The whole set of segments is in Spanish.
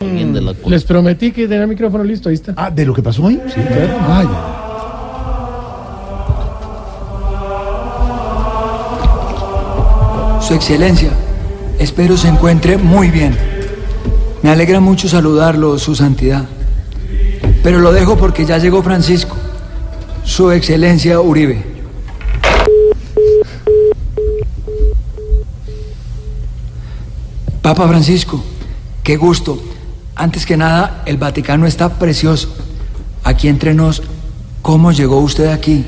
Les prometí que tenía el micrófono listo, ahí está. Ah, ¿de lo que pasó hoy? Sí, claro. Ah, ya. Su Excelencia, espero se encuentre muy bien. Me alegra mucho saludarlo, Su Santidad. Pero lo dejo porque ya llegó Francisco, Su Excelencia Uribe. Papa Francisco, qué gusto. Antes que nada, el Vaticano está precioso. Aquí entre nos, ¿cómo llegó usted aquí?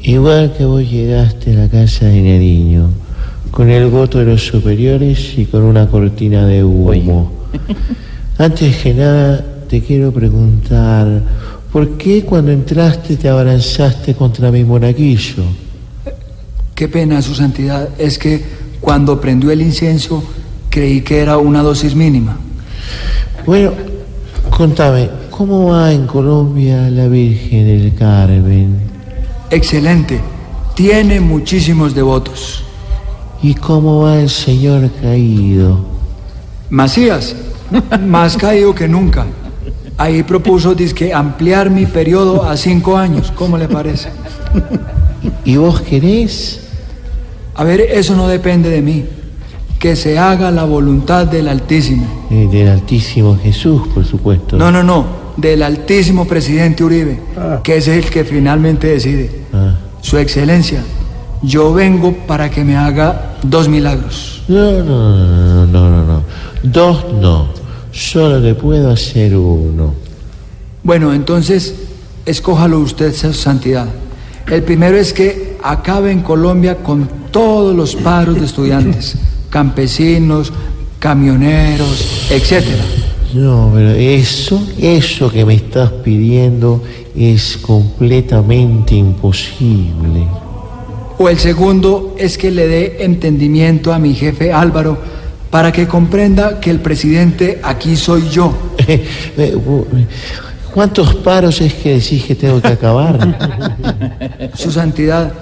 Igual que vos llegaste a la casa de Nariño, con el voto de los superiores y con una cortina de humo. Antes que nada, te quiero preguntar, ¿por qué cuando entraste te abalanzaste contra mi monaguillo? Qué pena, Su Santidad, es que cuando prendió el incienso creí que era una dosis mínima. Bueno, contame, ¿cómo va en Colombia la Virgen del Carmen? Excelente, tiene muchísimos devotos. ¿Y cómo va el señor caído? Macías, más caído que nunca. Ahí propuso dizque ampliar mi periodo a cinco años. ¿Cómo le parece? ¿Y vos querés? A ver, eso no depende de mí. Que se haga la voluntad del Altísimo. Eh, del Altísimo Jesús, por supuesto. No, no, no. Del Altísimo Presidente Uribe, que es el que finalmente decide. Ah. Su Excelencia, yo vengo para que me haga dos milagros. No, no, no, no, no, no. Dos no. Solo le puedo hacer uno. Bueno, entonces, escójalo usted, Su Santidad. El primero es que acabe en Colombia con todos los paros de estudiantes, campesinos, camioneros, etcétera. No, pero eso, eso que me estás pidiendo es completamente imposible. O el segundo es que le dé entendimiento a mi jefe Álvaro para que comprenda que el presidente aquí soy yo. Eh, ¿Cuántos paros es que decís que tengo que acabar? Su Santidad,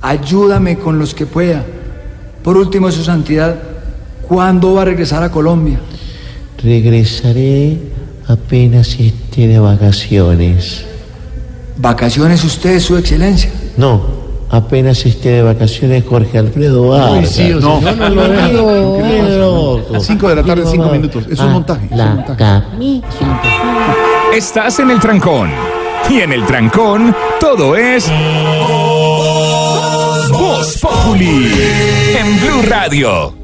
ayúdame con los que pueda. Por último, Su Santidad, ¿cuándo va a regresar a Colombia? Regresaré apenas esté de vacaciones. ¿Vacaciones usted, Su Excelencia? No, apenas esté de vacaciones Jorge Alfredo Vargas. No, No, no, no, no. loco. Cinco de la tarde, cinco minutos. Es un montaje, es un montaje. Estás en el trancón. Y en el trancón, todo es. Voz Populi. Radio.